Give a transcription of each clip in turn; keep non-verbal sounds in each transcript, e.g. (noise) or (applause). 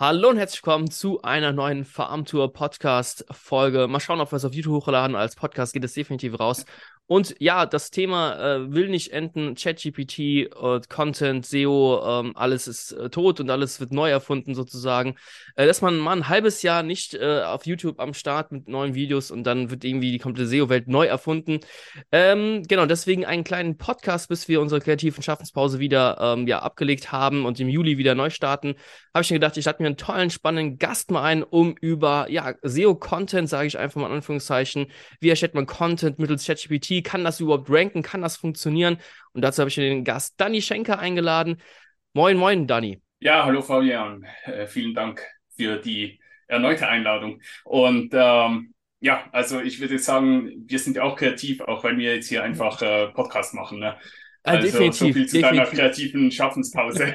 Hallo und herzlich willkommen zu einer neuen Farmtour Podcast Folge. Mal schauen, ob wir es auf YouTube hochladen. Als Podcast geht es definitiv raus. Und ja, das Thema äh, will nicht enden. ChatGPT, äh, Content, SEO, ähm, alles ist äh, tot und alles wird neu erfunden sozusagen. Äh, dass man mal ein halbes Jahr nicht äh, auf YouTube am Start mit neuen Videos und dann wird irgendwie die komplette SEO-Welt neu erfunden. Ähm, genau, deswegen einen kleinen Podcast, bis wir unsere kreativen Schaffenspause wieder ähm, ja, abgelegt haben und im Juli wieder neu starten. Habe ich mir gedacht, ich lade mir einen tollen, spannenden Gast mal ein, um über ja, SEO-Content, sage ich einfach mal in Anführungszeichen, wie erstellt man Content mittels ChatGPT, kann das überhaupt ranken? Kann das funktionieren? Und dazu habe ich den Gast Danny Schenker eingeladen. Moin, moin, Danny. Ja, hallo Fabian. Äh, vielen Dank für die erneute Einladung. Und ähm, ja, also ich würde sagen, wir sind auch kreativ, auch wenn wir jetzt hier einfach äh, Podcast machen. Ne? Äh, also definitiv, so viel zu definitiv. deiner kreativen Schaffenspause.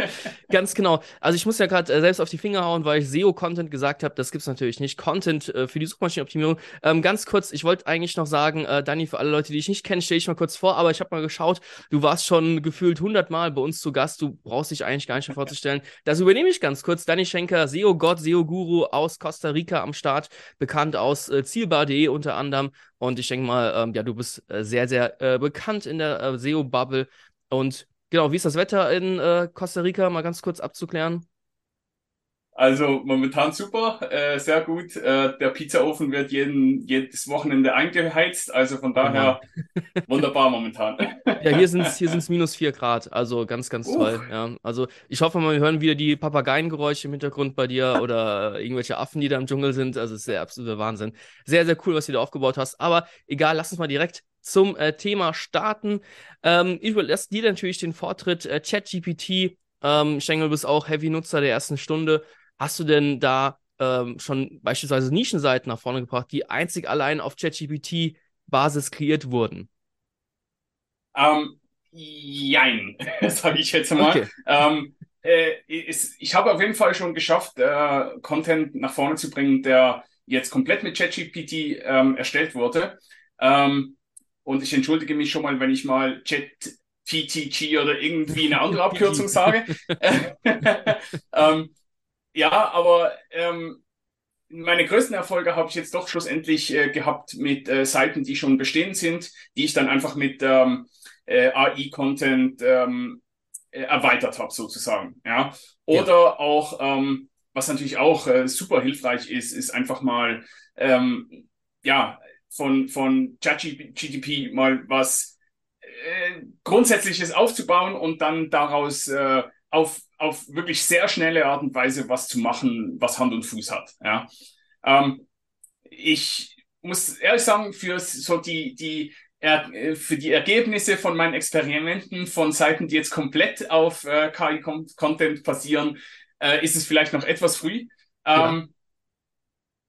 (laughs) Ganz genau. Also ich muss ja gerade äh, selbst auf die Finger hauen, weil ich SEO-Content gesagt habe. Das gibt es natürlich nicht. Content äh, für die Suchmaschinenoptimierung. Ähm, ganz kurz, ich wollte eigentlich noch sagen, äh, Dani, für alle Leute, die ich nicht kenne, stelle ich mal kurz vor, aber ich habe mal geschaut, du warst schon gefühlt 100 Mal bei uns zu Gast. Du brauchst dich eigentlich gar nicht mehr vorzustellen. Das übernehme ich ganz kurz. Dani Schenker, SEO-Gott, SEO-Guru aus Costa Rica am Start, bekannt aus äh, zielbar.de unter anderem und ich denke mal, ähm, ja, du bist äh, sehr, sehr äh, bekannt in der äh, SEO-Bubble. Und genau, wie ist das Wetter in äh, Costa Rica? Mal ganz kurz abzuklären. Also momentan super, äh, sehr gut. Äh, der Pizzaofen wird jeden, jedes Wochenende eingeheizt, also von daher (laughs) wunderbar momentan. Ja, hier sind es hier sind's minus 4 Grad, also ganz, ganz uh. toll. Ja. Also ich hoffe mal, wir hören wieder die Papageiengeräusche im Hintergrund bei dir oder irgendwelche Affen, die da im Dschungel sind. Also es ist der absolute Wahnsinn. Sehr, sehr cool, was du da aufgebaut hast. Aber egal, lass uns mal direkt zum äh, Thema starten. Ähm, ich überlasse dir natürlich den Vortritt. Äh, ChatGPT, ähm, ich denke, du bist auch Heavy-Nutzer der ersten Stunde. Hast du denn da ähm, schon beispielsweise Nischenseiten nach vorne gebracht, die einzig allein auf ChatGPT-Basis kreiert wurden? Ähm, jein, (laughs) sage ich jetzt mal. Okay. Ähm, äh, ist, ich habe auf jeden Fall schon geschafft, äh, Content nach vorne zu bringen, der jetzt komplett mit ChatGPT ähm, erstellt wurde. Ähm, und ich entschuldige mich schon mal, wenn ich mal ChatGPT oder irgendwie eine andere (laughs) Abkürzung sage. (laughs) ähm, ja, aber ähm, meine größten Erfolge habe ich jetzt doch schlussendlich äh, gehabt mit äh, Seiten, die schon bestehend sind, die ich dann einfach mit ähm, äh, AI-Content ähm, äh, erweitert habe, sozusagen. Ja. Oder ja. auch, ähm, was natürlich auch äh, super hilfreich ist, ist einfach mal ähm, ja von, von ChatGPT mal was äh, Grundsätzliches aufzubauen und dann daraus äh, auf auf wirklich sehr schnelle Art und Weise was zu machen, was Hand und Fuß hat. Ja. Ähm, ich muss ehrlich sagen, für so die, die, er, für die Ergebnisse von meinen Experimenten von Seiten, die jetzt komplett auf äh, KI-Content basieren, äh, ist es vielleicht noch etwas früh. Ähm, ja.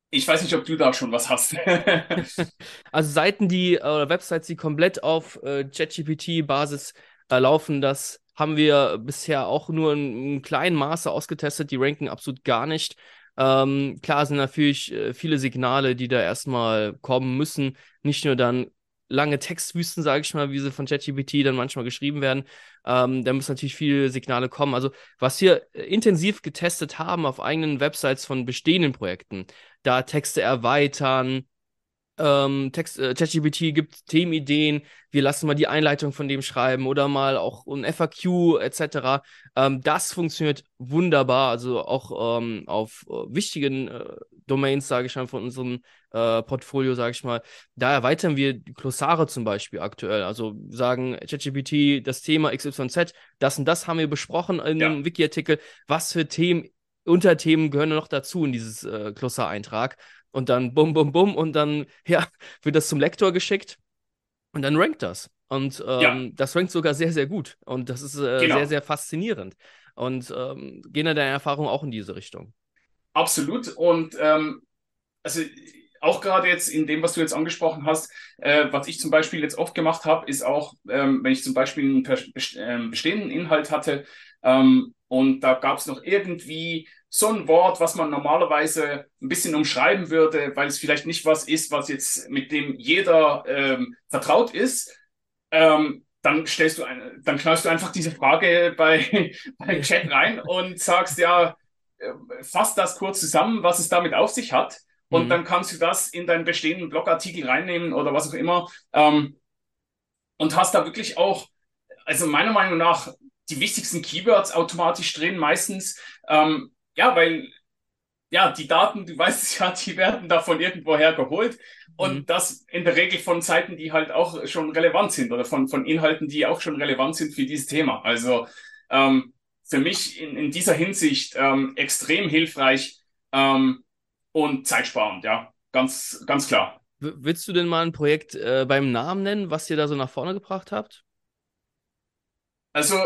Ich weiß nicht, ob du da schon was hast. (laughs) also Seiten, die oder Websites, die komplett auf äh, ChatGPT-Basis äh, laufen, das haben wir bisher auch nur in einem kleinen Maße ausgetestet. Die ranken absolut gar nicht. Ähm, klar sind natürlich äh, viele Signale, die da erstmal kommen müssen. Nicht nur dann lange Textwüsten, sage ich mal, wie sie von ChatGPT dann manchmal geschrieben werden. Ähm, da müssen natürlich viele Signale kommen. Also, was wir äh, intensiv getestet haben auf eigenen Websites von bestehenden Projekten, da Texte erweitern, ähm, Text, äh, ChatGPT gibt Themenideen, wir lassen mal die Einleitung von dem schreiben oder mal auch ein FAQ etc. Ähm, das funktioniert wunderbar, also auch ähm, auf äh, wichtigen äh, Domains, sage ich mal, von unserem äh, Portfolio, sage ich mal. Da erweitern wir die Glossare zum Beispiel aktuell. Also sagen ChatGPT das Thema XYZ, das und das haben wir besprochen in ja. einem Wiki-Artikel. Was für Themen Unterthemen gehören noch dazu in dieses äh, Glossar-Eintrag und dann bum, bum, bum und dann, ja, (laughs) wird das zum Lektor geschickt und dann rankt das. Und ähm, ja. das rankt sogar sehr, sehr gut. Und das ist äh, genau. sehr, sehr faszinierend. Und ähm, gehen da deine Erfahrungen auch in diese Richtung? Absolut. Und ähm, also auch gerade jetzt in dem, was du jetzt angesprochen hast, äh, was ich zum Beispiel jetzt oft gemacht habe, ist auch, ähm, wenn ich zum Beispiel einen ähm, bestehenden Inhalt hatte ähm, und da gab es noch irgendwie so ein Wort, was man normalerweise ein bisschen umschreiben würde, weil es vielleicht nicht was ist, was jetzt mit dem jeder ähm, vertraut ist, ähm, dann stellst du eine, dann knallst du einfach diese Frage (laughs) bei, beim Chat rein und sagst ja, äh, fass das kurz zusammen, was es damit auf sich hat. Und mhm. dann kannst du das in deinen bestehenden Blogartikel reinnehmen oder was auch immer. Ähm, und hast da wirklich auch, also meiner Meinung nach, die wichtigsten Keywords automatisch drin, meistens. Ähm, ja, weil ja, die Daten, du weißt es ja, (laughs) die werden da von irgendwoher geholt. Und mhm. das in der Regel von Seiten, die halt auch schon relevant sind oder von, von Inhalten, die auch schon relevant sind für dieses Thema. Also ähm, für mich in, in dieser Hinsicht ähm, extrem hilfreich ähm, und zeitsparend, ja, ganz, ganz klar. W willst du denn mal ein Projekt äh, beim Namen nennen, was ihr da so nach vorne gebracht habt? Also,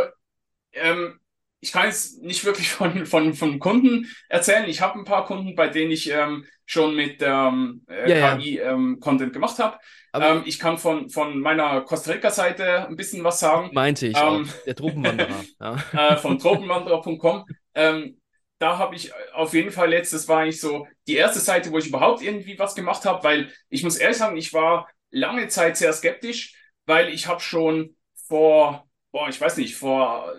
ähm, ich kann jetzt nicht wirklich (laughs) von, von, von Kunden erzählen. Ich habe ein paar Kunden, bei denen ich ähm, schon mit ähm, äh, ja, KI ja. Ähm, Content gemacht habe. Ähm, ich kann von, von meiner Costa Rica-Seite ein bisschen was sagen. Meinte ich ähm, auch. Der Tropenwanderer. (laughs) ja. äh, von tropenwanderer.com. Ähm, da habe ich auf jeden Fall jetzt, das war eigentlich so die erste Seite, wo ich überhaupt irgendwie was gemacht habe, weil ich muss ehrlich sagen, ich war lange Zeit sehr skeptisch, weil ich habe schon vor, boah, ich weiß nicht, vor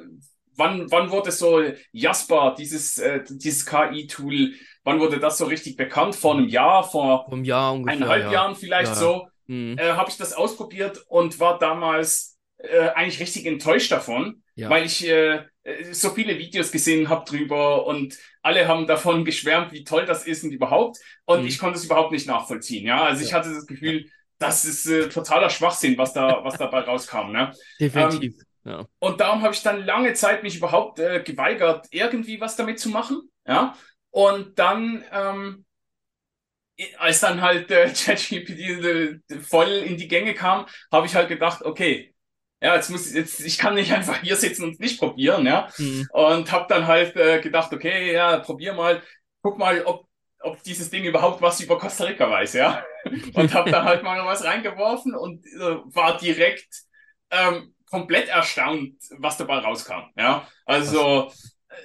wann, wann wurde so Jasper, dieses, äh, dieses KI-Tool, wann wurde das so richtig bekannt? Vor einem Jahr, vor einem Jahr ungefähr, eineinhalb ja. Jahren vielleicht ja. so, mhm. äh, habe ich das ausprobiert und war damals äh, eigentlich richtig enttäuscht davon, ja. weil ich äh, so viele Videos gesehen habe drüber und alle haben davon geschwärmt, wie toll das ist und überhaupt. Und mhm. ich konnte es überhaupt nicht nachvollziehen. Ja, also ich hatte das Gefühl, das ist äh, totaler Schwachsinn, was da, was dabei rauskam. Ne? Definitiv. Ähm, ja. Und darum habe ich dann lange Zeit mich überhaupt äh, geweigert, irgendwie was damit zu machen. Ja. Und dann, ähm, als dann halt äh, (laughs) ChatGPT äh, voll in die Gänge kam, habe ich halt gedacht, okay, ja, jetzt muss ich jetzt, ich kann nicht (laughs) einfach hier sitzen und nicht probieren, ja. Mhm. Und habe dann halt äh, gedacht, okay, ja, probier mal, guck mal, ob ob dieses Ding überhaupt was über Costa Rica weiß, ja. (laughs) Und habe dann halt mal was reingeworfen und äh, war direkt ähm, komplett erstaunt, was dabei rauskam. Ja, also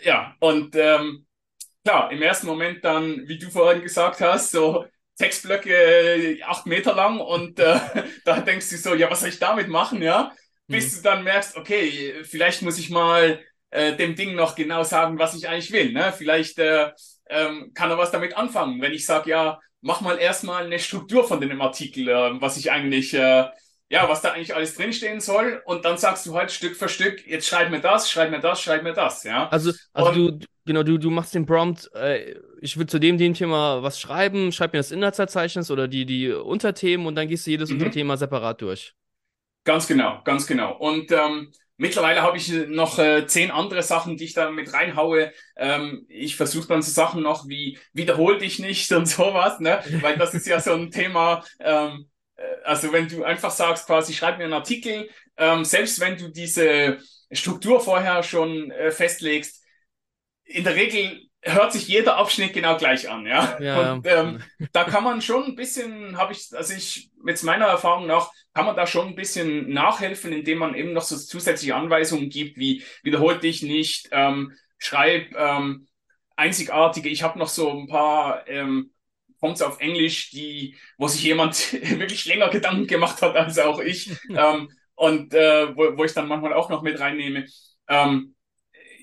ja, und ähm, klar, im ersten Moment dann, wie du vorhin gesagt hast, so Textblöcke acht Meter lang und äh, (laughs) da denkst du so, ja, was soll ich damit machen, ja? Bis mhm. du dann merkst, okay, vielleicht muss ich mal äh, dem Ding noch genau sagen, was ich eigentlich will. Ne? Vielleicht äh, ähm, kann er was damit anfangen, wenn ich sage, ja, mach mal erstmal eine Struktur von dem Artikel, äh, was ich eigentlich äh, ja, was da eigentlich alles drinstehen soll. Und dann sagst du halt Stück für Stück, jetzt schreib mir das, schreib mir das, schreib mir das, ja. Also, also du, genau, du, du machst den Prompt, äh, ich will zu dem, dem Thema was schreiben, schreib mir das Inhaltsverzeichnis oder die, die Unterthemen und dann gehst du jedes mhm. Unterthema separat durch. Ganz genau, ganz genau. Und ähm, Mittlerweile habe ich noch äh, zehn andere Sachen, die ich da mit reinhaue. Ähm, ich versuche dann so Sachen noch wie wiederhol dich nicht (laughs) und sowas, ne? Weil das ist ja so ein Thema, ähm, äh, also wenn du einfach sagst, quasi schreib mir einen Artikel, ähm, selbst wenn du diese Struktur vorher schon äh, festlegst, in der Regel hört sich jeder Abschnitt genau gleich an, ja. ja. Und ähm, (laughs) da kann man schon ein bisschen, habe ich, also ich mit meiner Erfahrung nach, kann man da schon ein bisschen nachhelfen, indem man eben noch so zusätzliche Anweisungen gibt, wie wiederholt dich nicht, ähm, schreib ähm, einzigartige. Ich habe noch so ein paar ähm, kommt es auf Englisch, die, wo sich jemand (laughs) wirklich länger Gedanken gemacht hat als auch ich. (laughs) ähm, und äh, wo, wo ich dann manchmal auch noch mit reinnehme. Ähm,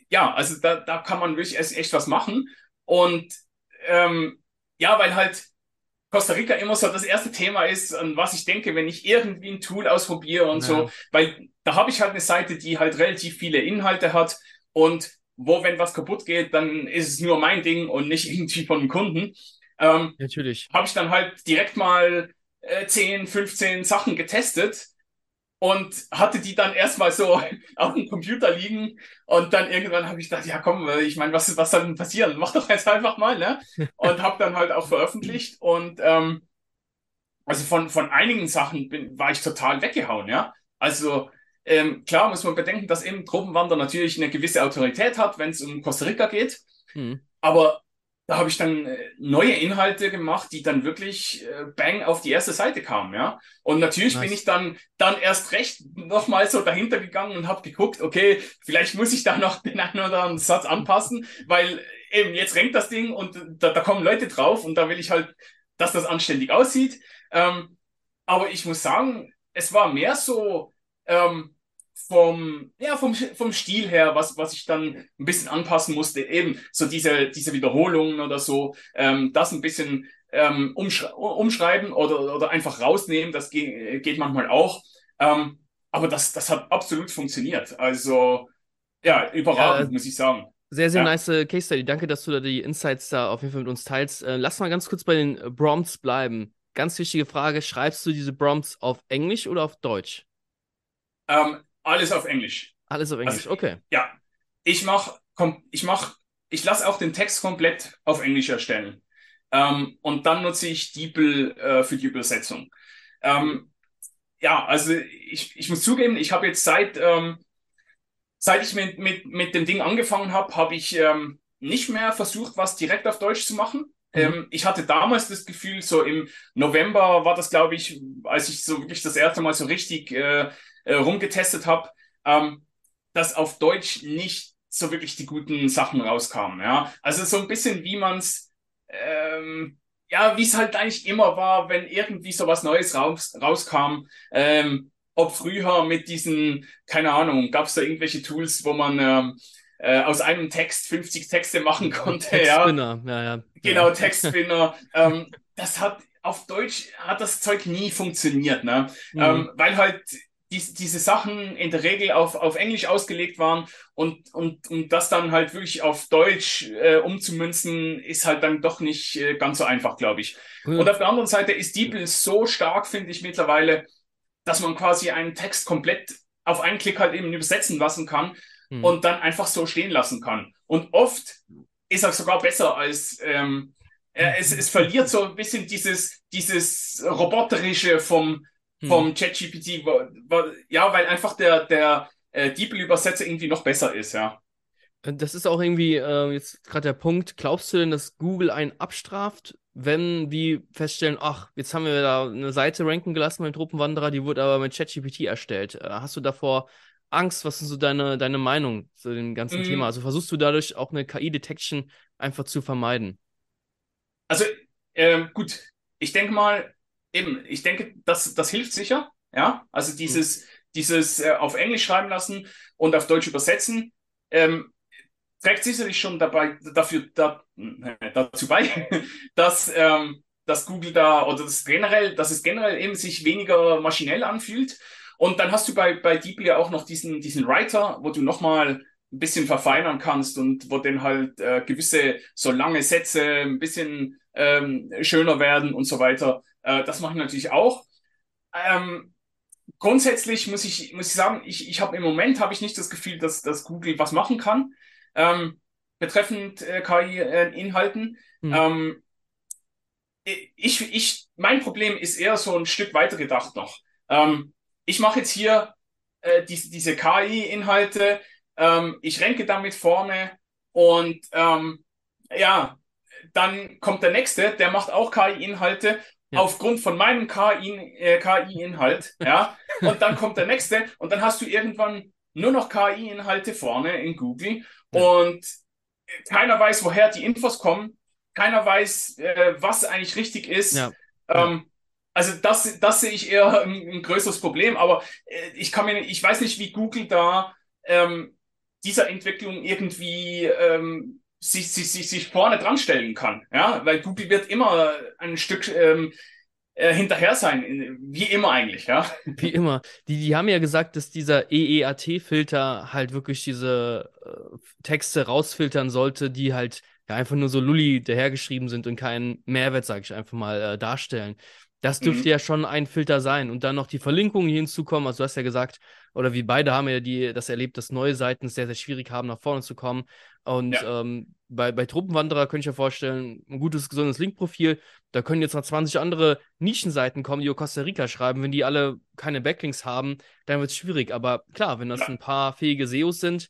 ja, also da, da kann man wirklich echt was machen. Und ähm, ja, weil halt Costa Rica immer so das erste Thema ist, an was ich denke, wenn ich irgendwie ein Tool ausprobiere und ja. so, weil da habe ich halt eine Seite, die halt relativ viele Inhalte hat und wo, wenn was kaputt geht, dann ist es nur mein Ding und nicht (laughs) irgendwie von einem Kunden. Ähm, Natürlich. Habe ich dann halt direkt mal äh, 10, 15 Sachen getestet und hatte die dann erstmal so (laughs) auf dem Computer liegen und dann irgendwann habe ich gedacht, ja komm, äh, ich meine, was, was soll denn passieren? Mach doch jetzt einfach mal, ne? (laughs) Und habe dann halt auch veröffentlicht und ähm, also von, von einigen Sachen bin, war ich total weggehauen, ja. Also ähm, klar muss man bedenken, dass eben Gruppenwander natürlich eine gewisse Autorität hat, wenn es um Costa Rica geht. Mhm. Aber da habe ich dann äh, neue Inhalte gemacht, die dann wirklich äh, bang auf die erste Seite kamen, ja. Und natürlich nice. bin ich dann dann erst recht nochmal so dahinter gegangen und habe geguckt, okay, vielleicht muss ich da noch den einen oder anderen Satz anpassen, weil eben jetzt renkt das Ding und da, da kommen Leute drauf und da will ich halt, dass das anständig aussieht. Ähm, aber ich muss sagen, es war mehr so ähm, vom, ja, vom, vom Stil her, was, was ich dann ein bisschen anpassen musste, eben so diese, diese Wiederholungen oder so, ähm, das ein bisschen ähm, umschre umschreiben oder, oder einfach rausnehmen, das ge geht manchmal auch. Ähm, aber das, das hat absolut funktioniert. Also, ja, überragend, ja, muss ich sagen. Sehr, sehr ja. nice äh, Case Study. Danke, dass du da die Insights da auf jeden Fall mit uns teilst. Äh, lass mal ganz kurz bei den äh, Prompts bleiben. Ganz wichtige Frage: Schreibst du diese Prompts auf Englisch oder auf Deutsch? Ähm, alles auf Englisch. Alles auf Englisch, also, okay. Ja, ich mache, ich mach, ich lasse auch den Text komplett auf Englisch erstellen. Ähm, und dann nutze ich DeepL äh, für die Übersetzung. Ähm, ja, also ich, ich muss zugeben, ich habe jetzt seit, ähm, seit ich mit, mit, mit dem Ding angefangen habe, habe ich ähm, nicht mehr versucht, was direkt auf Deutsch zu machen. Mhm. Ähm, ich hatte damals das Gefühl, so im November war das, glaube ich, als ich so wirklich das erste Mal so richtig äh, äh, rumgetestet habe, ähm, dass auf Deutsch nicht so wirklich die guten Sachen rauskamen. Ja? Also so ein bisschen wie man es, ähm, ja, wie es halt eigentlich immer war, wenn irgendwie so was Neues raus, rauskam. Ähm, ob früher mit diesen, keine Ahnung, gab es da irgendwelche Tools, wo man ähm, äh, aus einem Text 50 Texte machen (laughs) konnte. Textspinner, ja, ja. ja. Genau, Textspinner. (laughs) ähm, das hat auf Deutsch hat das Zeug nie funktioniert, ne? Mhm. Ähm, weil halt die, diese Sachen in der Regel auf, auf Englisch ausgelegt waren und, und, und das dann halt wirklich auf Deutsch äh, umzumünzen, ist halt dann doch nicht äh, ganz so einfach, glaube ich. Mhm. Und auf der anderen Seite ist DeepL so stark, finde ich mittlerweile, dass man quasi einen Text komplett auf einen Klick halt eben übersetzen lassen kann mhm. und dann einfach so stehen lassen kann. Und oft ist er sogar besser als ähm, äh, es, es verliert so ein bisschen dieses, dieses Roboterische vom, hm. vom ChatGPT, ja, weil einfach der, der äh, DeepL-Übersetzer irgendwie noch besser ist, ja. Das ist auch irgendwie äh, jetzt gerade der Punkt. Glaubst du denn, dass Google einen abstraft, wenn die feststellen, ach, jetzt haben wir da eine Seite ranken gelassen beim Tropenwanderer, die wurde aber mit ChatGPT erstellt. Äh, hast du davor Angst? Was ist so deine, deine Meinung zu dem ganzen mm. Thema? Also versuchst du dadurch auch eine KI-Detection einfach zu vermeiden? Also, äh, gut, ich denke mal, eben, ich denke, das, das hilft sicher. Ja, also dieses, mhm. dieses äh, auf Englisch schreiben lassen und auf Deutsch übersetzen, ähm, trägt sicherlich schon dabei, dafür, da, äh, dazu bei, (laughs) dass, ähm, dass Google da oder das generell, dass es generell eben sich weniger maschinell anfühlt. Und dann hast du bei, bei DeepL ja auch noch diesen, diesen Writer, wo du nochmal ein bisschen verfeinern kannst und wo dann halt äh, gewisse so lange Sätze ein bisschen ähm, schöner werden und so weiter. Äh, das mache ich natürlich auch. Ähm, grundsätzlich muss ich, muss ich sagen, ich, ich habe im Moment habe ich nicht das Gefühl, dass, dass Google was machen kann ähm, betreffend äh, KI-Inhalten. Hm. Ähm, ich, ich, mein Problem ist eher so ein Stück weiter gedacht noch. Ähm, ich mache jetzt hier äh, die, diese KI-Inhalte, ähm, ich renke damit vorne und ähm, ja, dann kommt der nächste, der macht auch KI-Inhalte ja. aufgrund von meinem KI-Inhalt, äh, KI (laughs) ja. Und dann kommt der nächste und dann hast du irgendwann nur noch KI-Inhalte vorne in Google ja. und keiner weiß, woher die Infos kommen, keiner weiß, äh, was eigentlich richtig ist. Ja. Ähm, also das, das sehe ich eher ein, ein größeres Problem, aber äh, ich kann mir, ich weiß nicht, wie Google da ähm, dieser Entwicklung irgendwie ähm, sich, sich, sich, sich vorne dran stellen kann. Ja, weil Google wird immer ein Stück ähm, äh, hinterher sein, wie immer eigentlich, ja. Wie immer. Die, die haben ja gesagt, dass dieser EEAT-Filter halt wirklich diese äh, Texte rausfiltern sollte, die halt ja, einfach nur so Lulli dahergeschrieben sind und keinen Mehrwert, sage ich einfach mal, äh, darstellen. Das dürfte mhm. ja schon ein Filter sein. Und dann noch die Verlinkungen hier hinzukommen. Also du hast ja gesagt, oder wir beide haben ja die, das erlebt, dass neue Seiten es sehr, sehr schwierig haben, nach vorne zu kommen. Und ja. ähm, bei, bei Truppenwanderer könnte ich mir vorstellen, ein gutes, gesundes Linkprofil. Da können jetzt noch 20 andere Nischenseiten kommen, die über Costa Rica schreiben. Wenn die alle keine Backlinks haben, dann wird es schwierig. Aber klar, wenn das ja. ein paar fähige SEOs sind,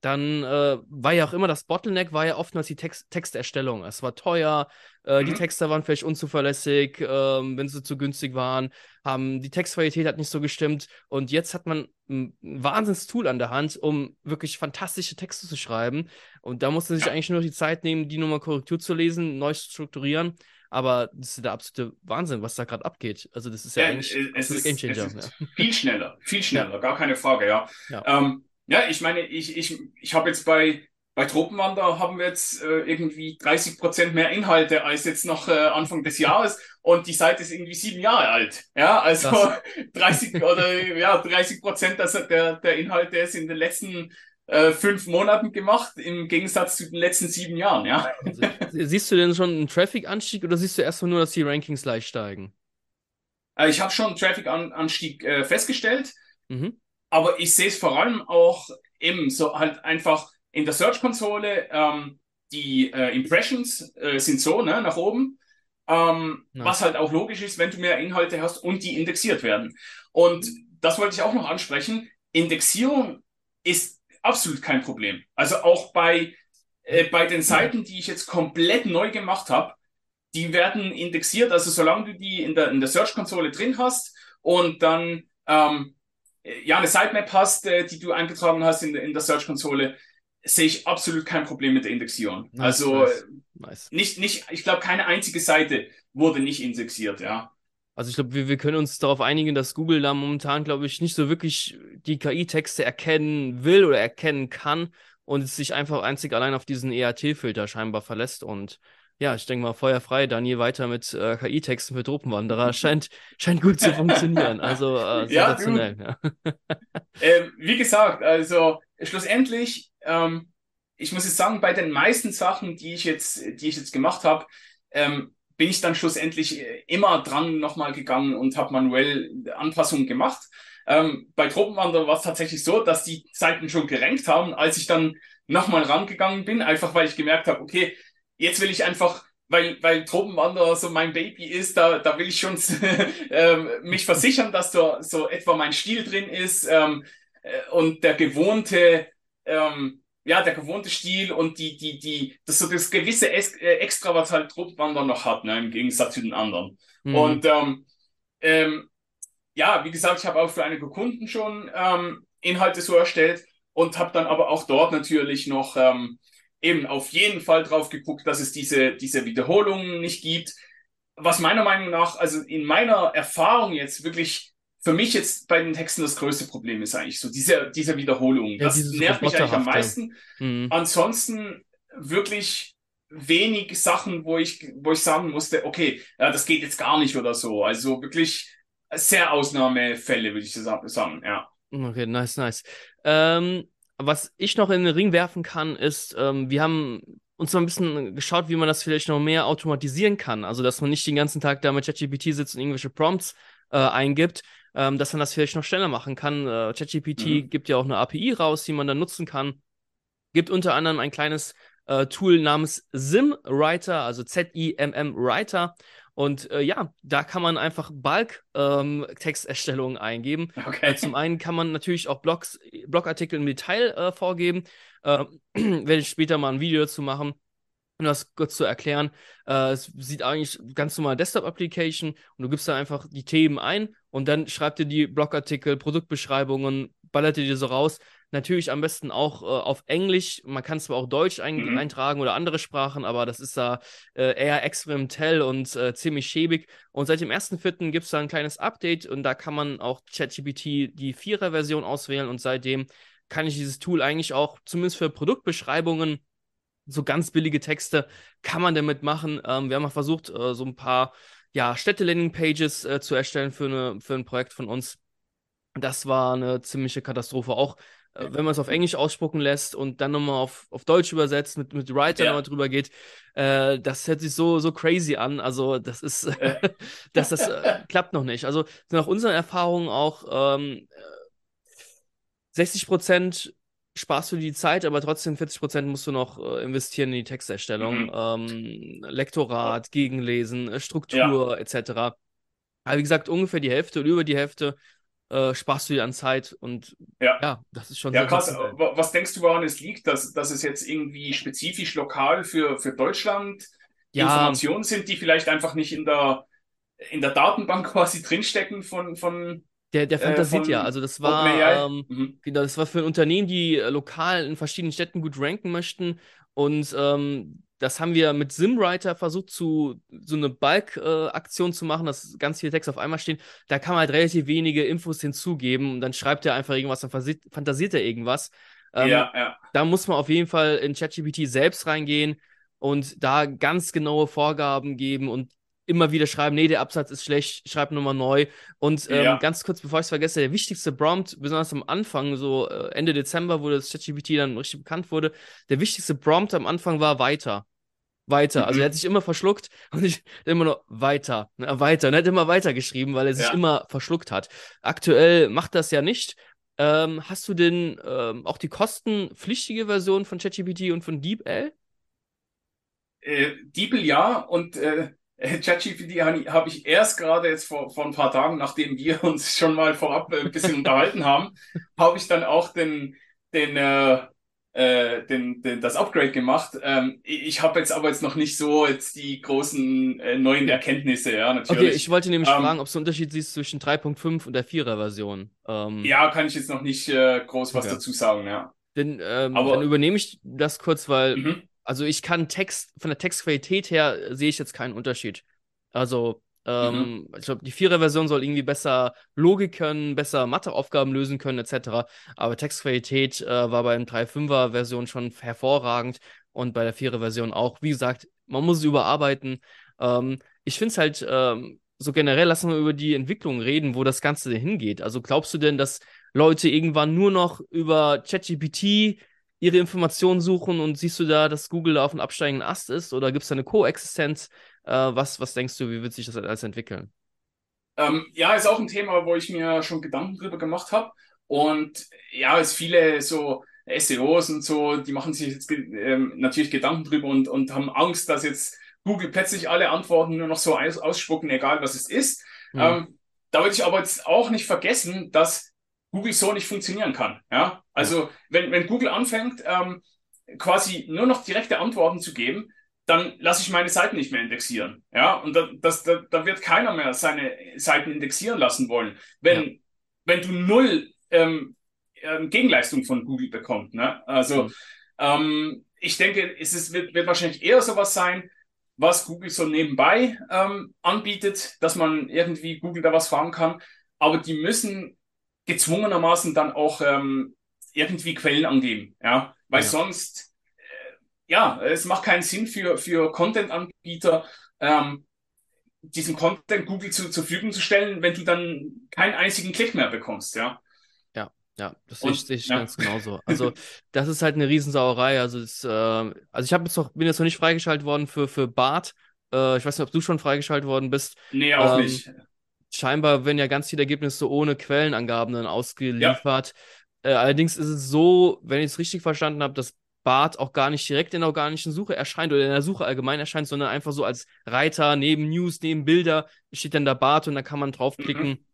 dann äh, war ja auch immer das Bottleneck, war ja oftmals die Text Texterstellung. Es war teuer, äh, mhm. die Texte waren vielleicht unzuverlässig, äh, wenn sie zu günstig waren, haben die Textqualität hat nicht so gestimmt. Und jetzt hat man ein Wahnsinnstool an der Hand, um wirklich fantastische Texte zu schreiben. Und da muss man sich eigentlich nur die Zeit nehmen, die nochmal Korrektur zu lesen, neu zu strukturieren. aber das ist der absolute Wahnsinn, was da gerade abgeht. Also das ist ja, ja eigentlich es ist, es ist viel schneller, viel schneller, ja. gar keine Frage, ja. Ja, ähm, ja ich meine, ich, ich, ich habe jetzt bei, bei Tropenwander haben wir jetzt äh, irgendwie 30 Prozent mehr Inhalte als jetzt noch äh, Anfang des Jahres und die Seite ist irgendwie sieben Jahre alt. Ja, also das. 30 (laughs) oder ja 30 Prozent der, der Inhalte ist in den letzten äh, fünf Monaten gemacht, im Gegensatz zu den letzten sieben Jahren, ja. Also, siehst du denn schon einen Traffic-Anstieg oder siehst du erstmal nur, dass die Rankings leicht steigen? Äh, ich habe schon einen Traffic-Anstieg äh, festgestellt, mhm. Aber ich sehe es vor allem auch eben so halt einfach in der Search-Konsole, ähm, die äh, Impressions äh, sind so, ne, nach oben. Ähm, nice. Was halt auch logisch ist, wenn du mehr Inhalte hast und die indexiert werden. Und das wollte ich auch noch ansprechen. Indexierung ist absolut kein Problem. Also auch bei, äh, bei den Seiten, die ich jetzt komplett neu gemacht habe, die werden indexiert, also solange du die in der, in der Search-Konsole drin hast und dann ähm, ja eine Sitemap hast, äh, die du eingetragen hast in, in der Search-Konsole, sehe ich absolut kein Problem mit der Indexierung. Nice, also nice, nice. nicht, nicht, ich glaube, keine einzige Seite wurde nicht indexiert, ja. Also ich glaube, wir, wir können uns darauf einigen, dass Google da momentan, glaube ich, nicht so wirklich die KI-Texte erkennen will oder erkennen kann und es sich einfach einzig allein auf diesen EAT-Filter scheinbar verlässt. Und ja, ich denke mal, feuerfrei, Daniel weiter mit äh, KI-Texten für Tropenwanderer (laughs) scheint, scheint gut zu funktionieren. Also äh, sensationell. Ja, ja. (laughs) ähm, wie gesagt, also schlussendlich, ähm, ich muss jetzt sagen, bei den meisten Sachen, die ich jetzt, die ich jetzt gemacht habe, ähm, bin ich dann schlussendlich äh, immer dran nochmal gegangen und habe manuell Anpassungen gemacht. Ähm, bei Tropenwander war es tatsächlich so, dass die Seiten schon gerankt haben, als ich dann nochmal rangegangen bin, einfach weil ich gemerkt habe, okay, jetzt will ich einfach, weil, weil Tropenwanderer so mein Baby ist, da, da will ich schon (laughs) ähm, mich versichern, dass da so etwa mein Stil drin ist ähm, äh, und der gewohnte ähm, ja, der gewohnte Stil und die, die, die, das so das gewisse es äh, Extra, was halt Truppwander noch hat, ne, im Gegensatz zu den anderen. Mhm. Und ähm, ähm, ja, wie gesagt, ich habe auch für einige Kunden schon ähm, Inhalte so erstellt und habe dann aber auch dort natürlich noch ähm, eben auf jeden Fall drauf geguckt, dass es diese, diese Wiederholungen nicht gibt. Was meiner Meinung nach, also in meiner Erfahrung jetzt wirklich für mich jetzt bei den Texten das größte Problem ist eigentlich so diese, diese Wiederholung. Ja, das nervt mich eigentlich am meisten. Mhm. Ansonsten wirklich wenig Sachen, wo ich, wo ich sagen musste, okay, ja, das geht jetzt gar nicht oder so. Also wirklich sehr Ausnahmefälle, würde ich sagen, ja. Okay, nice, nice. Ähm, was ich noch in den Ring werfen kann, ist, ähm, wir haben uns noch ein bisschen geschaut, wie man das vielleicht noch mehr automatisieren kann. Also, dass man nicht den ganzen Tag da mit ChatGPT sitzt und irgendwelche Prompts äh, eingibt, ähm, dass man das vielleicht noch schneller machen kann. Äh, ChatGPT mhm. gibt ja auch eine API raus, die man dann nutzen kann. Gibt unter anderem ein kleines äh, Tool namens SimWriter, also Z-I-M-M Writer. Und äh, ja, da kann man einfach Bulk-Texterstellungen ähm, eingeben. Okay. Äh, zum einen kann man natürlich auch Blogs, Blogartikel im Detail äh, vorgeben. Äh, werde ich später mal ein Video dazu machen um das kurz zu erklären, äh, es sieht eigentlich ganz normal Desktop-Application und du gibst da einfach die Themen ein und dann schreibt dir die Blogartikel, Produktbeschreibungen, ballert dir so raus. Natürlich am besten auch äh, auf Englisch. Man kann zwar auch Deutsch ein mhm. eintragen oder andere Sprachen, aber das ist da äh, eher experimentell und äh, ziemlich schäbig. Und seit dem 1.4. gibt es da ein kleines Update und da kann man auch ChatGPT die 4er-Version auswählen und seitdem kann ich dieses Tool eigentlich auch zumindest für Produktbeschreibungen so ganz billige Texte kann man damit machen. Ähm, wir haben mal versucht, äh, so ein paar ja, Städte-Landing-Pages äh, zu erstellen für, eine, für ein Projekt von uns. Das war eine ziemliche Katastrophe. Auch wenn man es auf Englisch ausspucken lässt und dann nochmal auf, auf Deutsch übersetzt, mit, mit Writer ja. nochmal drüber geht, äh, das hört sich so, so crazy an. Also, das ist, (laughs) das, das äh, klappt noch nicht. Also, nach unseren Erfahrungen auch ähm, 60 Prozent sparst du die Zeit, aber trotzdem 40% musst du noch äh, investieren in die Texterstellung. Mhm. Ähm, Lektorat, Gegenlesen, äh, Struktur ja. etc. Aber wie gesagt, ungefähr die Hälfte oder über die Hälfte äh, sparst du dir an Zeit und ja, ja das ist schon Ja, krass. Was denkst du, woran es liegt, dass, dass es jetzt irgendwie spezifisch lokal für, für Deutschland ja. Informationen sind, die vielleicht einfach nicht in der, in der Datenbank (laughs) quasi drinstecken von, von der, der fantasiert äh, ja. Also das war, ähm, mhm. genau, das war für ein Unternehmen, die lokal in verschiedenen Städten gut ranken möchten. Und ähm, das haben wir mit Simwriter versucht, zu so eine Bulk-Aktion äh, zu machen, dass ganz viele Texte auf einmal stehen. Da kann man halt relativ wenige Infos hinzugeben und dann schreibt er einfach irgendwas, dann fantasiert er irgendwas. Ähm, ja, ja. Da muss man auf jeden Fall in ChatGPT selbst reingehen und da ganz genaue Vorgaben geben und immer wieder schreiben, nee, der Absatz ist schlecht, schreib nochmal neu. Und ähm, ja. ganz kurz, bevor ich es vergesse, der wichtigste Prompt, besonders am Anfang, so äh, Ende Dezember, wo das ChatGPT dann richtig bekannt wurde, der wichtigste Prompt am Anfang war weiter. Weiter. Also er hat mhm. sich immer verschluckt (laughs) und ich immer nur weiter, ne, weiter. Und er hat immer weiter geschrieben, weil er sich ja. immer verschluckt hat. Aktuell macht das ja nicht. Ähm, hast du denn ähm, auch die kostenpflichtige Version von ChatGPT und von DeepL? Äh, DeepL ja und äh, ChatGPT habe ich erst gerade jetzt vor, vor ein paar Tagen, nachdem wir (laughs) uns schon mal vorab ein bisschen unterhalten haben, (laughs) habe ich dann auch den, den, äh, äh, den, den, das Upgrade gemacht. Ähm, ich habe jetzt aber jetzt noch nicht so jetzt die großen äh, neuen Erkenntnisse, ja, natürlich. Okay, ich wollte nämlich ähm, fragen, ob es einen Unterschied siehst zwischen 3.5 und der 4er Version. Ähm, ja, kann ich jetzt noch nicht äh, groß was okay. dazu sagen, ja. Denn, ähm, aber, dann übernehme ich das kurz, weil mhm. Also ich kann Text, von der Textqualität her sehe ich jetzt keinen Unterschied. Also, ähm, mhm. ich glaube, die Vierer-Version soll irgendwie besser Logik können, besser Matheaufgaben lösen können, etc. Aber Textqualität äh, war bei der 3.5er-Version schon hervorragend und bei der Vierer-Version auch. Wie gesagt, man muss es überarbeiten. Ähm, ich finde es halt ähm, so generell, lassen wir über die Entwicklung reden, wo das Ganze hingeht. Also glaubst du denn, dass Leute irgendwann nur noch über ChatGPT ihre Informationen suchen und siehst du da, dass Google da auf einem absteigenden Ast ist oder gibt es da eine Koexistenz? Äh, was, was denkst du, wie wird sich das alles entwickeln? Ähm, ja, ist auch ein Thema, wo ich mir schon Gedanken drüber gemacht habe. Und ja, es viele so SEOs und so, die machen sich jetzt ähm, natürlich Gedanken drüber und, und haben Angst, dass jetzt Google plötzlich alle Antworten nur noch so aus, ausspucken, egal was es ist. Mhm. Ähm, da würde ich aber jetzt auch nicht vergessen, dass Google so nicht funktionieren kann. Ja? Also wenn, wenn Google anfängt, ähm, quasi nur noch direkte Antworten zu geben, dann lasse ich meine Seiten nicht mehr indexieren. Ja, und da, das, da, da wird keiner mehr seine Seiten indexieren lassen wollen. Wenn, ja. wenn du null ähm, ähm, Gegenleistung von Google bekommst. Ne? Also mhm. ähm, ich denke, es ist, wird, wird wahrscheinlich eher sowas sein, was Google so nebenbei ähm, anbietet, dass man irgendwie Google da was fragen kann. Aber die müssen gezwungenermaßen dann auch ähm, irgendwie Quellen angeben, ja, weil ja. sonst, äh, ja, es macht keinen Sinn für, für Content-Anbieter, ähm, diesen Content Google zu, zur Verfügung zu stellen, wenn du dann keinen einzigen Klick mehr bekommst, ja. Ja, ja, das sehe ich, ja. ganz genauso. Also, (laughs) das ist halt eine Riesensauerei. Also, das, äh, also ich jetzt noch, bin jetzt noch nicht freigeschaltet worden für, für Bart. Äh, ich weiß nicht, ob du schon freigeschaltet worden bist. Nee, auch ähm, nicht scheinbar werden ja ganz viele Ergebnisse ohne Quellenangaben dann ausgeliefert. Ja. Äh, allerdings ist es so, wenn ich es richtig verstanden habe, dass Bart auch gar nicht direkt in der organischen Suche erscheint oder in der Suche allgemein erscheint, sondern einfach so als Reiter neben News, neben Bilder steht dann da Bart und da kann man draufklicken. Mhm.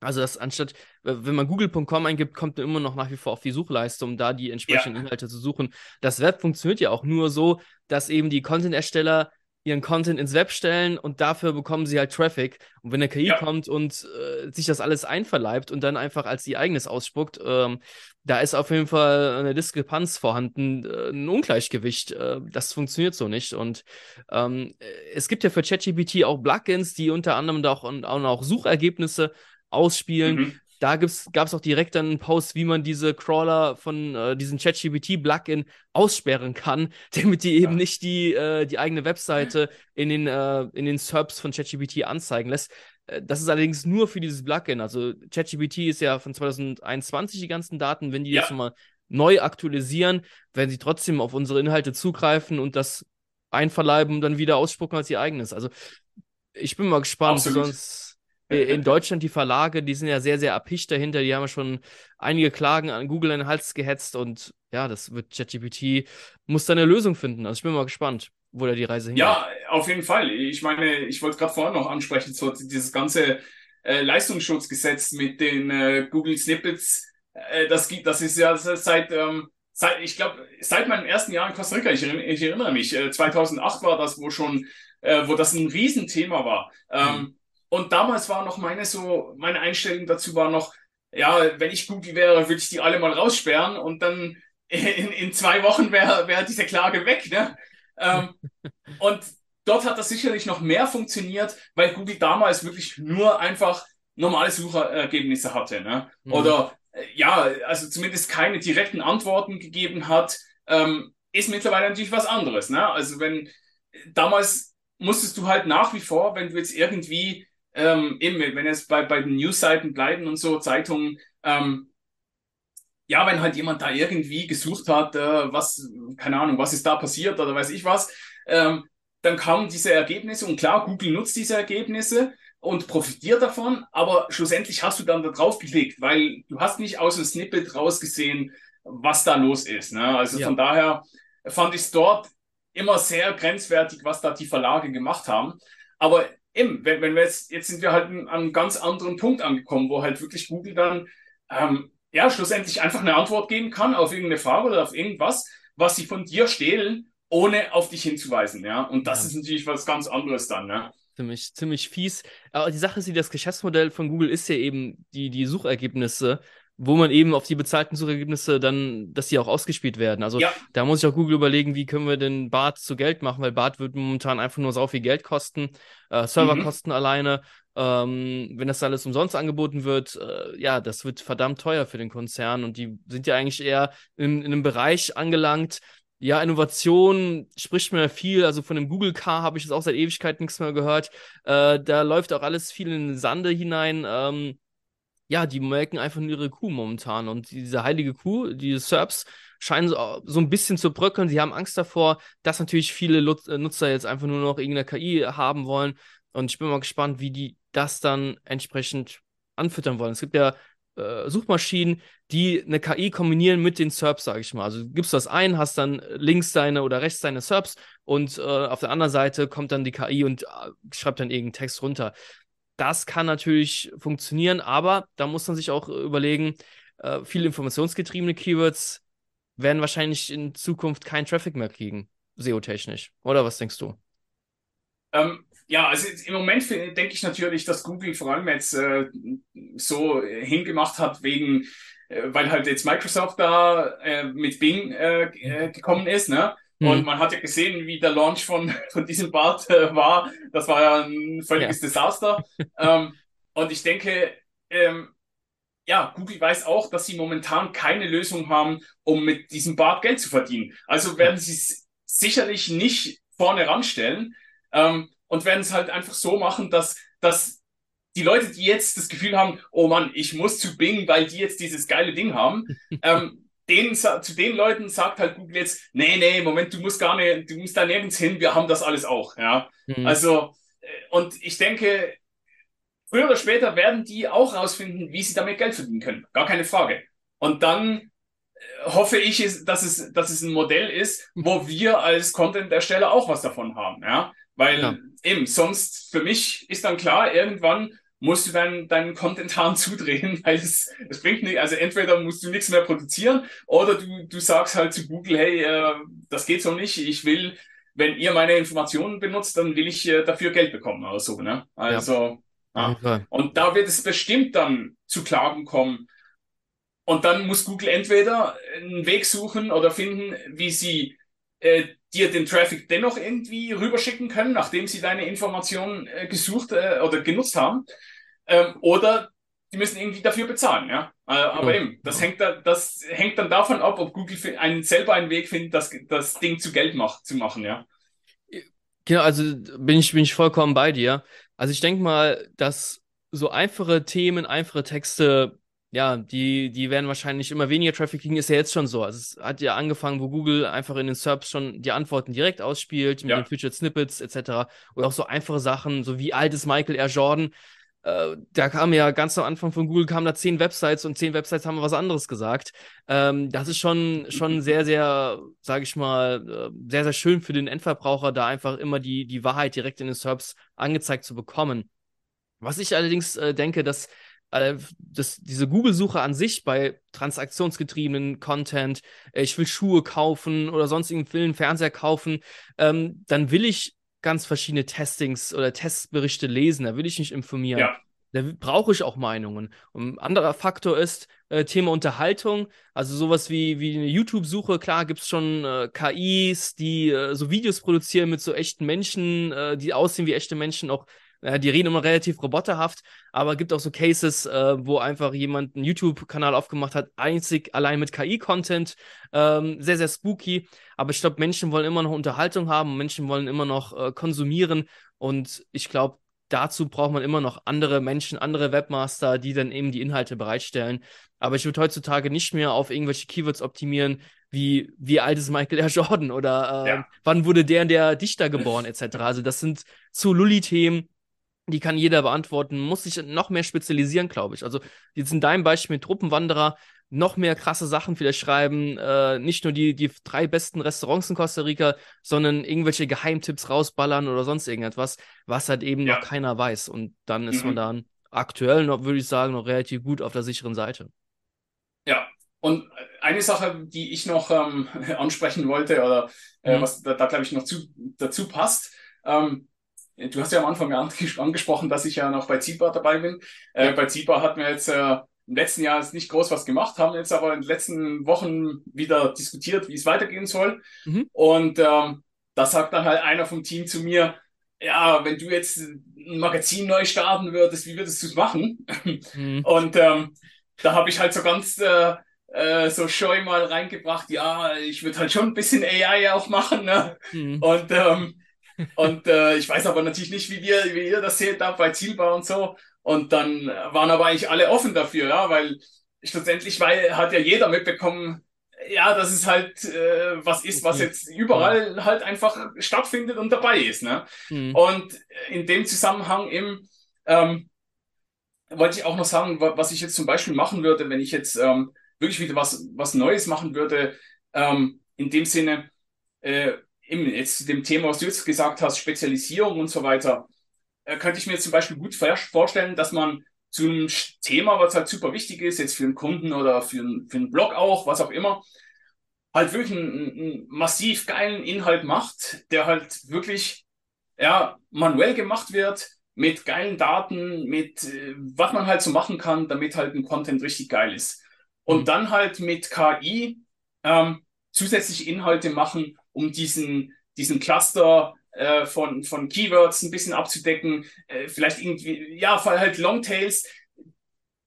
Also das anstatt, wenn man google.com eingibt, kommt man immer noch nach wie vor auf die Suchleiste, um da die entsprechenden ja. Inhalte zu suchen. Das Web funktioniert ja auch nur so, dass eben die Content-Ersteller ihren Content ins Web stellen und dafür bekommen sie halt Traffic. Und wenn eine KI ja. kommt und äh, sich das alles einverleibt und dann einfach als ihr eigenes ausspuckt, ähm, da ist auf jeden Fall eine Diskrepanz vorhanden, äh, ein Ungleichgewicht. Äh, das funktioniert so nicht. Und ähm, es gibt ja für ChatGPT auch Plugins, die unter anderem da auch, auch Suchergebnisse ausspielen. Mhm da gab es auch direkt dann einen Post, wie man diese Crawler von äh, diesem ChatGPT-Plugin aussperren kann, (laughs) damit die eben ja. nicht die, äh, die eigene Webseite in den, äh, in den SERPs von ChatGPT anzeigen lässt. Äh, das ist allerdings nur für dieses Plugin. Also ChatGPT ist ja von 2021 die ganzen Daten. Wenn die ja. jetzt nochmal neu aktualisieren, werden sie trotzdem auf unsere Inhalte zugreifen und das einverleiben und dann wieder ausspucken als ihr eigenes. Also ich bin mal gespannt, Absolut. sonst in Deutschland die Verlage, die sind ja sehr, sehr erpicht dahinter. Die haben ja schon einige Klagen an Google in den Hals gehetzt und ja, das wird ChatGPT, muss da eine Lösung finden. Also ich bin mal gespannt, wo da die Reise hingeht. Ja, auf jeden Fall. Ich meine, ich wollte es gerade vorhin noch ansprechen, so dieses ganze äh, Leistungsschutzgesetz mit den äh, Google Snippets. Äh, das gibt, das ist ja seit, ähm, seit ich glaube, seit meinem ersten Jahr in Costa Rica, ich, ich erinnere mich, 2008 äh, war das, wo schon, äh, wo das ein Riesenthema war. Ähm, mhm und damals war noch meine so, meine Einstellung dazu war noch, ja, wenn ich Google wäre, würde ich die alle mal raussperren und dann (laughs) in, in zwei Wochen wäre wär diese Klage weg, ne? Ähm, (laughs) und dort hat das sicherlich noch mehr funktioniert, weil Google damals wirklich nur einfach normale Suchergebnisse hatte. Ne? Mhm. Oder äh, ja, also zumindest keine direkten Antworten gegeben hat, ähm, ist mittlerweile natürlich was anderes. Ne? Also wenn damals musstest du halt nach wie vor, wenn du jetzt irgendwie ähm, eben, wenn jetzt bei, bei den Newsseiten bleiben und so, Zeitungen, ähm, ja, wenn halt jemand da irgendwie gesucht hat, äh, was, keine Ahnung, was ist da passiert oder weiß ich was, ähm, dann kamen diese Ergebnisse und klar, Google nutzt diese Ergebnisse und profitiert davon, aber schlussendlich hast du dann da drauf geklickt, weil du hast nicht aus dem Snippet rausgesehen, was da los ist. Ne? Also ja. von daher fand ich es dort immer sehr grenzwertig, was da die Verlage gemacht haben. Aber eben, wenn, wenn wir jetzt, jetzt sind wir halt an einem ganz anderen Punkt angekommen, wo halt wirklich Google dann ähm, ja schlussendlich einfach eine Antwort geben kann auf irgendeine Frage oder auf irgendwas, was sie von dir stehlen, ohne auf dich hinzuweisen. Ja, und das ja. ist natürlich was ganz anderes dann. Ne? Ziemlich, ziemlich fies. Aber die Sache ist, das Geschäftsmodell von Google ist ja eben die, die Suchergebnisse wo man eben auf die bezahlten Suchergebnisse dann, dass die auch ausgespielt werden. Also ja. da muss ich auch Google überlegen, wie können wir den Bart zu Geld machen, weil Bart wird momentan einfach nur so viel Geld kosten, äh, Serverkosten mhm. alleine. Ähm, wenn das alles umsonst angeboten wird, äh, ja, das wird verdammt teuer für den Konzern und die sind ja eigentlich eher in, in einem Bereich angelangt, ja, Innovation spricht mir viel. Also von dem Google Car habe ich jetzt auch seit Ewigkeit nichts mehr gehört. Äh, da läuft auch alles viel in den Sande hinein. Ähm, ja, die melken einfach nur ihre Kuh momentan. Und diese heilige Kuh, die Serbs, scheinen so, so ein bisschen zu bröckeln. Sie haben Angst davor, dass natürlich viele äh, Nutzer jetzt einfach nur noch irgendeine KI haben wollen. Und ich bin mal gespannt, wie die das dann entsprechend anfüttern wollen. Es gibt ja äh, Suchmaschinen, die eine KI kombinieren mit den SERPs, sage ich mal. Also du gibst das ein, hast dann links deine oder rechts deine SERPs und äh, auf der anderen Seite kommt dann die KI und äh, schreibt dann irgendeinen Text runter das kann natürlich funktionieren, aber da muss man sich auch überlegen, äh, viele informationsgetriebene Keywords werden wahrscheinlich in Zukunft keinen Traffic mehr kriegen, SEO-technisch. Oder was denkst du? Ähm, ja, also im Moment denke ich natürlich, dass Google vor allem jetzt äh, so hingemacht hat, wegen, äh, weil halt jetzt Microsoft da äh, mit Bing äh, äh, gekommen ist, ne? Und mhm. man hat ja gesehen, wie der Launch von, (laughs) von diesem Bart äh, war. Das war ja ein völliges ja. Desaster. (laughs) ähm, und ich denke, ähm, ja, Google weiß auch, dass sie momentan keine Lösung haben, um mit diesem Bart Geld zu verdienen. Also werden sie es sicherlich nicht vorne ranstellen ähm, und werden es halt einfach so machen, dass, dass die Leute, die jetzt das Gefühl haben, oh Mann, ich muss zu Bing, weil die jetzt dieses geile Ding haben, (laughs) ähm, den, zu den Leuten sagt halt Google jetzt, nee, nee, Moment, du musst gar nicht, du musst da nirgends hin, wir haben das alles auch, ja. Mhm. Also, äh, und ich denke, früher oder später werden die auch rausfinden, wie sie damit Geld verdienen können. Gar keine Frage. Und dann äh, hoffe ich, dass es, dass es ein Modell ist, wo wir als Content-Ersteller auch was davon haben, ja. Weil ja. eben, sonst für mich ist dann klar, irgendwann musst du dann deinen Content-Hahn (laughs) zudrehen, weil es, es bringt nicht, also entweder musst du nichts mehr produzieren oder du, du sagst halt zu Google, hey, äh, das geht so nicht, ich will, wenn ihr meine Informationen benutzt, dann will ich äh, dafür Geld bekommen oder so, ne? Also, ja. ja. Und da wird es bestimmt dann zu Klagen kommen. Und dann muss Google entweder einen Weg suchen oder finden, wie sie äh, dir den Traffic dennoch irgendwie rüberschicken können, nachdem sie deine Informationen äh, gesucht äh, oder genutzt haben. Ähm, oder die müssen irgendwie dafür bezahlen, ja. Äh, aber ja. eben, das, hängt da, das hängt dann davon ab, ob Google einen, selber einen Weg findet, das, das Ding zu Geld macht, zu machen, ja. Genau, also bin ich, bin ich vollkommen bei dir. Also ich denke mal, dass so einfache Themen, einfache Texte, ja, die, die werden wahrscheinlich immer weniger Traffic kriegen, ist ja jetzt schon so. Also es hat ja angefangen, wo Google einfach in den SERPs schon die Antworten direkt ausspielt, mit ja. den Featured Snippets etc. Oder auch so einfache Sachen, so wie alt ist Michael R. Jordan äh, da kam ja ganz am Anfang von Google kamen da zehn Websites und zehn Websites haben was anderes gesagt. Ähm, das ist schon, schon sehr, sehr, sage ich mal, äh, sehr, sehr schön für den Endverbraucher, da einfach immer die, die Wahrheit direkt in den SERPs angezeigt zu bekommen. Was ich allerdings äh, denke, dass äh, das, diese Google-Suche an sich bei transaktionsgetriebenen Content, äh, ich will Schuhe kaufen oder sonst irgendeinen Film, Fernseher kaufen, ähm, dann will ich ganz verschiedene Testings oder Testberichte lesen. Da will ich mich informieren. Ja. Da brauche ich auch Meinungen. Und ein anderer Faktor ist äh, Thema Unterhaltung. Also sowas wie, wie eine YouTube-Suche. Klar gibt es schon äh, KIs, die äh, so Videos produzieren mit so echten Menschen, äh, die aussehen wie echte Menschen, auch äh, die reden immer relativ roboterhaft, aber gibt auch so Cases, äh, wo einfach jemand einen YouTube-Kanal aufgemacht hat, einzig allein mit KI-Content. Ähm, sehr, sehr spooky. Aber ich glaube, Menschen wollen immer noch Unterhaltung haben, Menschen wollen immer noch äh, konsumieren. Und ich glaube, dazu braucht man immer noch andere Menschen, andere Webmaster, die dann eben die Inhalte bereitstellen. Aber ich würde heutzutage nicht mehr auf irgendwelche Keywords optimieren, wie wie alt ist Michael R. Jordan oder äh, ja. wann wurde der der Dichter geboren etc. Also das sind zu Lulli-Themen, die kann jeder beantworten, muss sich noch mehr spezialisieren, glaube ich. Also jetzt in deinem Beispiel mit Truppenwanderer noch mehr krasse Sachen vielleicht schreiben, äh, nicht nur die, die drei besten Restaurants in Costa Rica, sondern irgendwelche Geheimtipps rausballern oder sonst irgendetwas, was halt eben ja. noch keiner weiß. Und dann ist mhm. man dann aktuell noch, würde ich sagen, noch relativ gut auf der sicheren Seite. Ja, und eine Sache, die ich noch ähm, (laughs) ansprechen wollte, oder äh, mhm. was da, da glaube ich, noch zu, dazu passt, ähm, Du hast ja am Anfang (laughs) angesprochen, dass ich ja noch bei Zipa dabei bin. Äh, bei Zipa hatten wir jetzt äh, im letzten Jahr jetzt nicht groß was gemacht, haben jetzt aber in den letzten Wochen wieder diskutiert, wie es weitergehen soll. Mhm. Und ähm, da sagt dann halt einer vom Team zu mir, ja, wenn du jetzt ein Magazin neu starten würdest, wie würdest du es machen? Mhm. (laughs) Und ähm, da habe ich halt so ganz äh, äh, so scheu mal reingebracht, ja, ich würde halt schon ein bisschen AI auch machen. Ne? Mhm. Und ähm, und äh, ich weiß aber natürlich nicht, wie ihr, wie ihr das seht da bei Zielbau und so. Und dann waren aber eigentlich alle offen dafür, ja, weil schlussendlich weil, hat ja jeder mitbekommen, ja, dass es halt äh, was ist, was jetzt überall halt einfach stattfindet und dabei ist. Ne? Mhm. Und in dem Zusammenhang eben ähm, wollte ich auch noch sagen, was ich jetzt zum Beispiel machen würde, wenn ich jetzt ähm, wirklich wieder was, was Neues machen würde, ähm, in dem Sinne, äh, jetzt zu dem Thema, was du jetzt gesagt hast, Spezialisierung und so weiter, äh, könnte ich mir zum Beispiel gut vorstellen, dass man zu einem Thema, was halt super wichtig ist, jetzt für einen Kunden oder für einen, für einen Blog auch, was auch immer, halt wirklich einen, einen massiv geilen Inhalt macht, der halt wirklich ja, manuell gemacht wird, mit geilen Daten, mit äh, was man halt so machen kann, damit halt ein Content richtig geil ist. Und mhm. dann halt mit KI ähm, zusätzliche Inhalte machen, um diesen, diesen Cluster äh, von, von Keywords ein bisschen abzudecken. Äh, vielleicht irgendwie, ja, halt Longtails.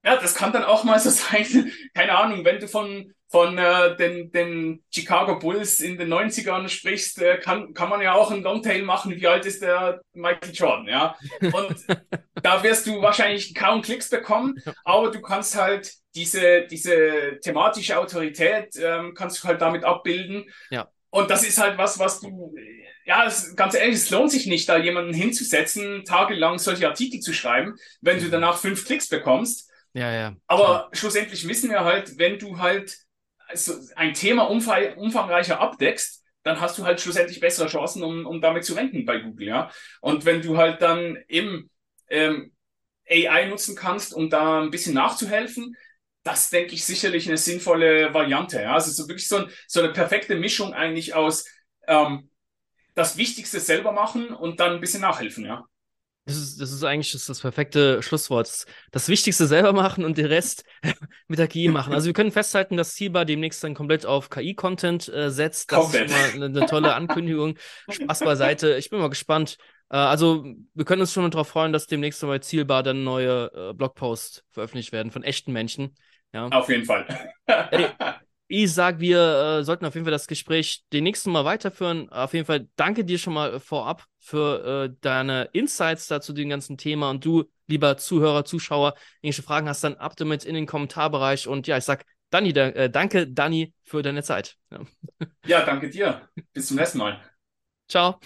Ja, das kann dann auch mal so (laughs) sein. Keine Ahnung, wenn du von, von äh, den, den Chicago Bulls in den 90ern sprichst, äh, kann, kann man ja auch ein Longtail machen. Wie alt ist der Michael Jordan? Ja, und (laughs) da wirst du wahrscheinlich kaum Klicks bekommen, aber du kannst halt diese, diese thematische Autorität ähm, kannst du halt damit abbilden. Ja. Und das ist halt was, was du, ja, es, ganz ehrlich, es lohnt sich nicht, da jemanden hinzusetzen, tagelang solche Artikel zu schreiben, wenn du mhm. danach fünf Klicks bekommst. Ja, ja. Aber klar. schlussendlich wissen wir halt, wenn du halt also ein Thema umfangreicher abdeckst, dann hast du halt schlussendlich bessere Chancen, um, um damit zu ranken bei Google, ja. Und wenn du halt dann eben ähm, AI nutzen kannst, um da ein bisschen nachzuhelfen, das denke ich sicherlich eine sinnvolle Variante. Ja? Also so wirklich so, ein, so eine perfekte Mischung eigentlich aus ähm, das Wichtigste selber machen und dann ein bisschen nachhelfen, ja. Das ist, das ist eigentlich das, das perfekte Schlusswort. Das Wichtigste selber machen und den Rest (laughs) mit der KI machen. Also wir können festhalten, dass Ziba demnächst dann komplett auf KI-Content äh, setzt. Das komplett. ist immer eine, eine tolle Ankündigung. Spaß beiseite. Ich bin mal gespannt. Äh, also wir können uns schon darauf freuen, dass demnächst bei Zielbar dann neue äh, Blogposts veröffentlicht werden von echten Menschen. Ja. Auf jeden Fall. Ey, (laughs) ich sag, wir äh, sollten auf jeden Fall das Gespräch den nächsten Mal weiterführen. Auf jeden Fall danke dir schon mal vorab für äh, deine Insights dazu dem ganzen Thema. Und du, lieber Zuhörer, Zuschauer, irgendwelche Fragen hast, dann ab damit in den Kommentarbereich. Und ja, ich sag Dani, da, äh, danke, Dani, für deine Zeit. Ja. ja, danke dir. Bis zum nächsten Mal. Ciao.